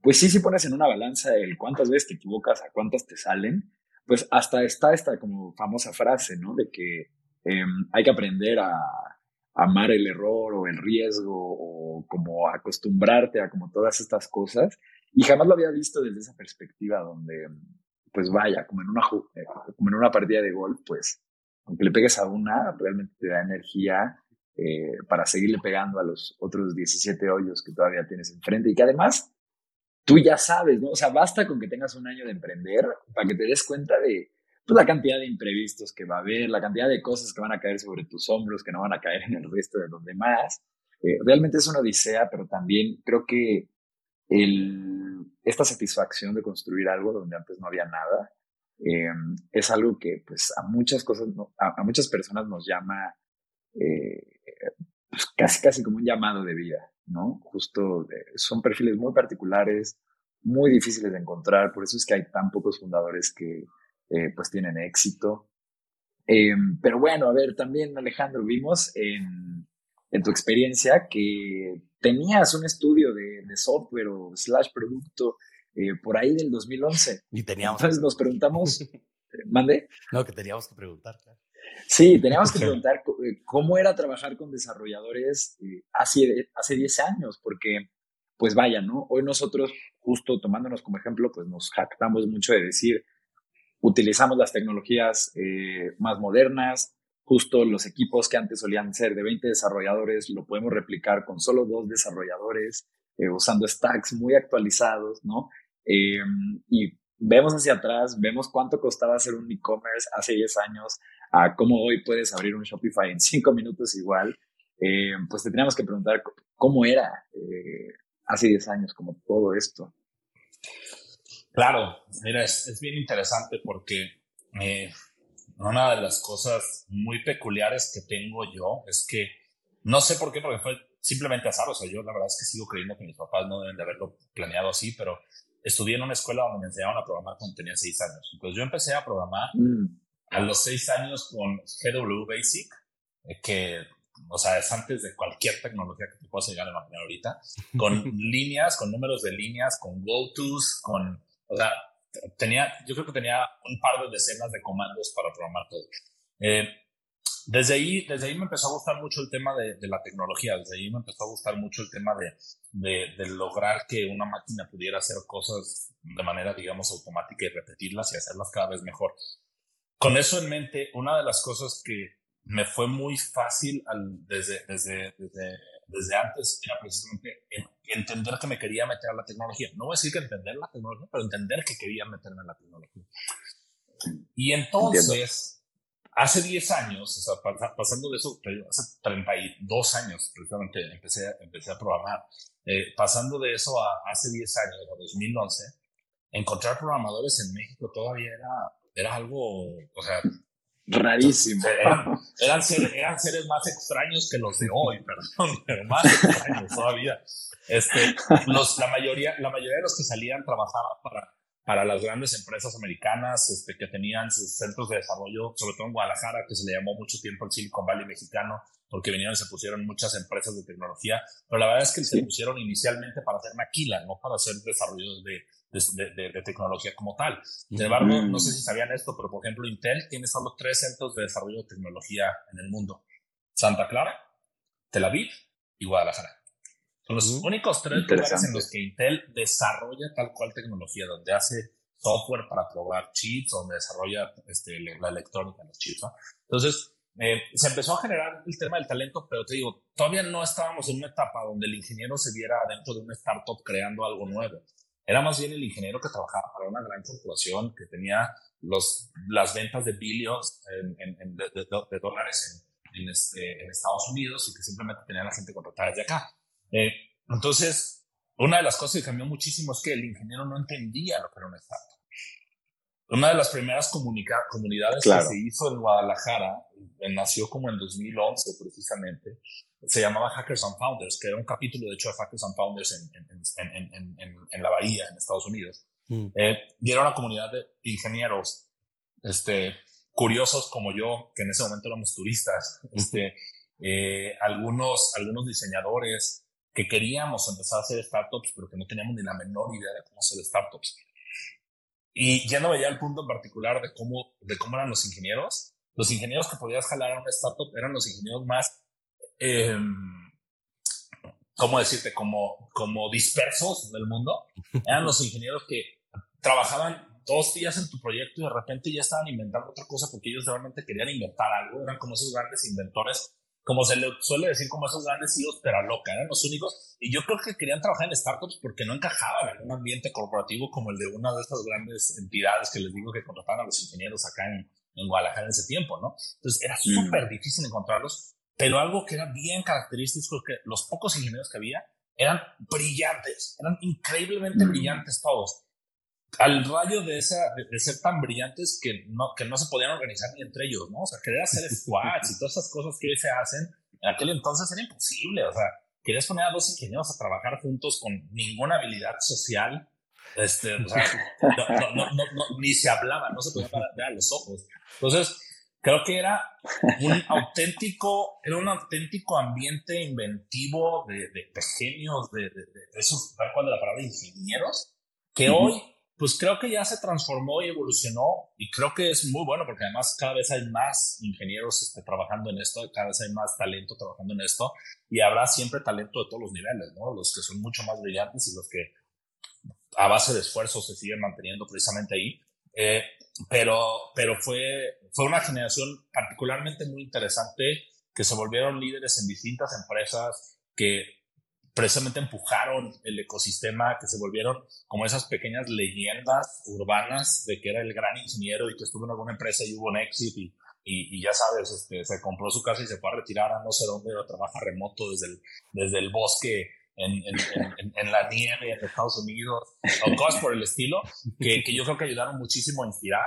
Speaker 4: pues sí, si pones en una balanza el cuántas veces te equivocas a cuántas te salen, pues hasta está esta como famosa frase, ¿no? De que em, hay que aprender a, amar el error o el riesgo o como acostumbrarte a como todas estas cosas. Y jamás lo había visto desde esa perspectiva donde, pues vaya, como en una, eh, como en una partida de golf, pues aunque le pegues a una, realmente te da energía eh, para seguirle pegando a los otros 17 hoyos que todavía tienes enfrente y que además tú ya sabes, ¿no? O sea, basta con que tengas un año de emprender para que te des cuenta de pues, la cantidad de imprevistos que va a haber, la cantidad de cosas que van a caer sobre tus hombros, que no van a caer en el resto de los demás. Eh, realmente es una odisea, pero también creo que esta satisfacción de construir algo donde antes no había nada eh, es algo que pues a muchas cosas, a, muchas personas nos llama eh, pues, casi casi como un llamado de vida, ¿no? Justo son perfiles muy particulares, muy difíciles de encontrar, por eso es que hay tan pocos fundadores que, eh, pues tienen éxito. Em, pero bueno, a ver, también Alejandro, vimos en, en tu experiencia que tenías un estudio de, de software o slash producto eh, por ahí del 2011.
Speaker 2: Y teníamos.
Speaker 4: Entonces nos preguntamos, ¿mande?
Speaker 2: No, que teníamos que preguntar,
Speaker 4: Sí, teníamos que preguntar eh, cómo era trabajar con desarrolladores hace, hace 10 años, porque, pues vaya, ¿no? Hoy nosotros, justo tomándonos como ejemplo, pues nos jactamos mucho de decir, utilizamos las tecnologías eh, más modernas, justo los equipos que antes solían ser de 20 desarrolladores, lo podemos replicar con solo dos desarrolladores, eh, usando stacks muy actualizados, ¿no? Em, y vemos hacia atrás, vemos cuánto costaba hacer un e-commerce hace 10 años, a cómo hoy puedes abrir un Shopify en 5 minutos igual, em, pues te teníamos que preguntar cómo era eh, hace 10 años, como todo esto.
Speaker 5: Claro, mira, es, bien interesante porque eh, una de las cosas muy peculiares que tengo yo es que no sé por qué, porque fue simplemente azar. O sea, yo la verdad es que sigo creyendo que mis papás no deben de haberlo planeado así, pero estudié en una escuela donde me enseñaban a programar cuando tenía seis años. Entonces yo empecé a programar mm. A los seis años con GW Basic, eh, que, o sea, es antes de cualquier tecnología que te puedas llegar a imaginar ahorita, con líneas, con números de líneas, con go-tos, con o sea, tenía, yo creo que tenía un par de decenas de comandos para programar todo. Eh, desde ahí, desde ahí me empezó a gustar mucho el tema de, de, la tecnología, desde ahí me empezó a gustar mucho el tema de, de, de, lograr que una máquina pudiera hacer cosas de manera, digamos, automática y repetirlas y hacerlas cada vez mejor. Con eso en mente, una de las cosas que me fue muy fácil al, desde, desde, desde desde antes era precisamente entender que me quería meter a la tecnología. No voy a decir que entender la tecnología, pero entender que quería meterme en la tecnología. Y entonces, hace 10 años, o sea, pasando de eso, hace 32 años precisamente empecé, empecé a programar. Eh, pasando de eso a hace 10 años, a 2011, encontrar programadores en México todavía era, era algo, o sea,
Speaker 4: rarísimo.
Speaker 5: Eran, seres, eran, seres, más extraños que los de hoy, perdón, pero más extraños todavía. Este, los, la, mayoría, la mayoría de los que salían trabajaban para, para las grandes empresas americanas este, que tenían sus centros de desarrollo, sobre todo en Guadalajara, que se le llamó mucho tiempo el Silicon Valley mexicano, porque vinieron y se pusieron muchas empresas de tecnología, pero la verdad es que se pusieron inicialmente para hacer maquila, no para hacer desarrollos de, de, de, tecnología como tal. Sin embargo, no sé si sabían esto, pero por ejemplo, Intel tiene solo tres centros de desarrollo de tecnología en el mundo. Santa Clara, Tel Aviv y Guadalajara. Son los únicos tres lugares en los que Intel desarrolla tal cual tecnología, donde hace software para probar chips, donde desarrolla este, la electrónica los chips. Entonces, eh, se empezó a generar el tema del talento, pero te digo, todavía no estábamos en una etapa donde el ingeniero se viera dentro de una startup creando algo nuevo. Era más bien el ingeniero que trabajaba para una gran corporación que tenía los, las ventas de billions en, de, dólares en, este, en, Estados Unidos y que simplemente tenía la gente contratada desde acá. Eh, entonces, una de las cosas que cambió muchísimo es que el ingeniero no entendía lo que era una startup. Una de las primeras comunidades que se hizo en Guadalajara, eh, nació como en 2011 precisamente, se llamaba Hackers and Founders, que era un capítulo de hecho de Hackers and Founders en, en, en, en la Bahía, en Estados Unidos. Mm. Eh, y era una comunidad de ingenieros este, curiosos como yo, que en ese momento éramos turistas, este, eh, algunos, algunos diseñadores que queríamos empezar a hacer startups, pero que no teníamos ni la menor idea de cómo hacer startups. Y ya no veía el punto en particular de cómo, de cómo eran los ingenieros. Los ingenieros que podías jalar a una startup eran los ingenieros más, eh, ¿cómo decirte? Como, como dispersos del mundo. Eran los ingenieros que trabajaban dos días en tu proyecto y de repente ya estaban inventando otra cosa porque ellos realmente querían inventar algo. Eran como esos grandes inventores como se le suele decir, como esos grandes hijos, pero loca, eran los únicos. Y yo creo que querían trabajar en startups porque no encajaban en un ambiente corporativo como el de una de estas grandes entidades que les digo que contrataban a los ingenieros acá en, en Guadalajara en ese tiempo, ¿no? Entonces era mm. súper difícil encontrarlos, pero algo que era bien característico es que los pocos ingenieros que había eran brillantes, eran increíblemente mm. brillantes todos al rayo de, esa, de, ser tan brillantes que no, que no se podían organizar ni entre ellos, ¿no? O sea, querer hacer squads y todas esas cosas que hoy se hacen, en aquel entonces era imposible, o sea, querías poner a dos ingenieros a trabajar juntos con ninguna habilidad social, este, o sea, no, no, no, ni se hablaba, no se podía ver a los ojos. Entonces, creo que era un auténtico, era un auténtico ambiente inventivo de, de, genios, de, de, de, esos, tal cual de la palabra ingenieros, que hoy pues creo que ya se transformó y evolucionó y creo que es muy bueno porque además cada vez hay más ingenieros este, trabajando en esto, cada vez hay más talento trabajando en esto y habrá siempre talento de todos los niveles, ¿no? Los que son mucho más brillantes y los que a base de esfuerzo se siguen manteniendo precisamente ahí. Eh, pero pero fue, fue una generación particularmente muy interesante que se volvieron líderes en distintas empresas que precisamente empujaron el ecosistema, que se volvieron como esas pequeñas leyendas urbanas de que era el gran ingeniero y que estuvo en alguna empresa y hubo un éxito y, y, ya sabes, este, se compró su casa y se fue a retirar a no sé dónde, trabaja remoto desde el, desde el bosque en, en, en, la nieve en Estados Unidos, o cosas por el estilo, que, que yo creo que ayudaron muchísimo a inspirar.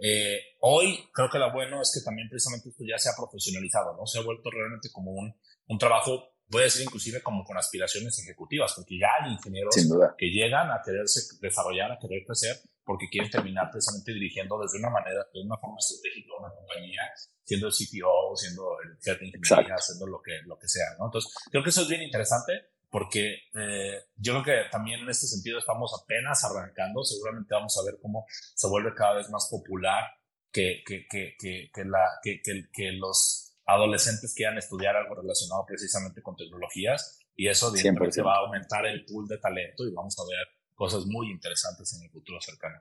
Speaker 5: Eh, hoy creo que lo bueno es que también precisamente esto ya se ha profesionalizado, ¿no? Se ha vuelto realmente como un, un trabajo voy a decir inclusive como con aspiraciones ejecutivas, porque ya hay ingenieros que llegan a quererse desarrollar, a querer crecer, porque quieren terminar precisamente dirigiendo desde una manera, de una forma estratégica una compañía, siendo el CTO, siendo el head de ingeniería, haciendo lo que, lo que sea, ¿no? Entonces, creo que eso es bien interesante porque eh, yo creo que también en este sentido estamos apenas arrancando, seguramente vamos a ver cómo se vuelve cada vez más popular que, que, que, que, que la, que, que, que los adolescentes quieran estudiar algo relacionado precisamente con tecnologías y eso se va a aumentar el pool de talento y vamos a ver cosas muy interesantes en el futuro cercano.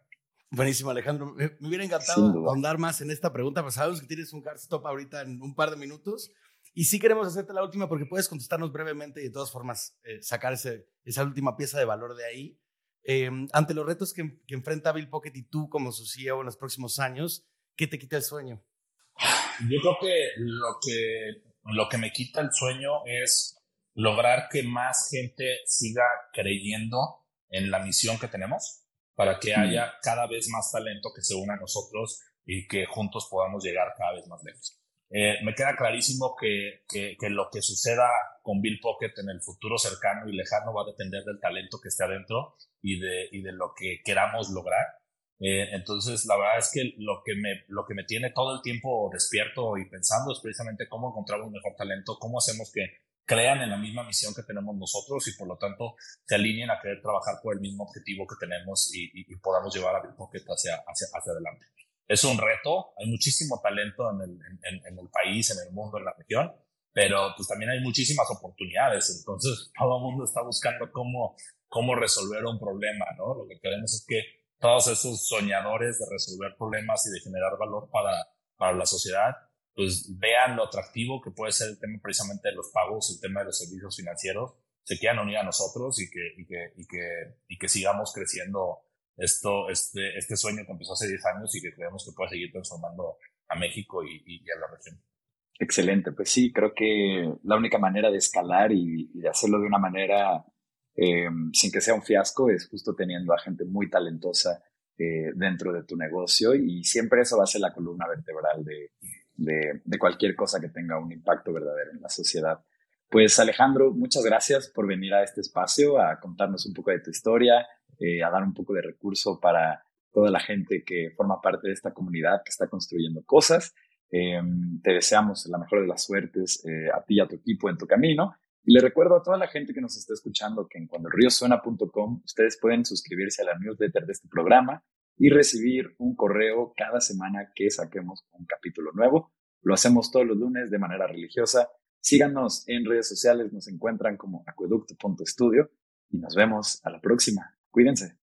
Speaker 2: Buenísimo, Alejandro. Me, hubiera encantado ahondar más en esta pregunta, pero sabemos que tienes un hard stop ahorita en un par de minutos. Y sí queremos hacerte la última porque puedes contestarnos brevemente y de todas formas eh, sacar ese, esa última pieza de valor de ahí. Em, ante los retos que, que enfrenta Bill Pocket y tú como su CEO en los próximos años, ¿qué te quita el sueño?
Speaker 5: Yo creo que lo que lo que me quita el sueño es lograr que más gente siga creyendo en la misión que tenemos para que haya cada vez más talento que se una a nosotros y que juntos podamos llegar cada vez más lejos. Eh, me queda clarísimo que, que, lo que suceda con Bill Pocket en el futuro cercano y lejano va a depender del talento que esté adentro y de, y de lo que queramos lograr. Eh, entonces, la verdad es que lo que, me, lo que me tiene todo el tiempo despierto y pensando es precisamente cómo encontrar un mejor talento, cómo hacemos que crean en la misma misión que tenemos nosotros y por lo tanto se alineen a querer trabajar por el mismo objetivo que tenemos y, y, podamos llevar a Bill Pocket hacia, hacia, hacia, adelante. Es un reto, hay muchísimo talento en el, en, en el país, en el mundo, en la región, pero pues también hay muchísimas oportunidades, entonces todo el mundo está buscando cómo, cómo resolver un problema, ¿no? Lo que queremos es que todos esos soñadores de resolver problemas y de generar valor para, para la sociedad, pues vean lo atractivo que puede ser el tema precisamente de los pagos, el tema de los servicios financieros, se quieran unir a nosotros y que, y que, y que, y que sigamos creciendo esto, este, este sueño que empezó hace 10 años y que creemos que puede seguir transformando a México y, y, a la región.
Speaker 4: Excelente, pues sí, creo que la única manera de escalar y, y de hacerlo de una manera eh, sin que sea un fiasco, es justo teniendo a gente muy talentosa eh, dentro de tu negocio y siempre eso va a ser la columna vertebral de, de, cualquier cosa que tenga un impacto verdadero en la sociedad. Pues Alejandro, muchas gracias por venir a este espacio a contarnos un poco de tu historia, eh, a dar un poco de recurso para toda la gente que forma parte de esta comunidad que está construyendo cosas. te deseamos la mejor de las suertes a ti y a tu equipo en tu camino y le recuerdo a toda la gente que nos está escuchando que en cuandolriosuena.com ustedes pueden suscribirse a la newsletter de este programa y recibir un correo cada semana que saquemos un capítulo nuevo. Lo hacemos todos los lunes de manera religiosa. Síganos en redes sociales, nos encuentran como acueducto.studio y nos vemos a la próxima. Cuídense.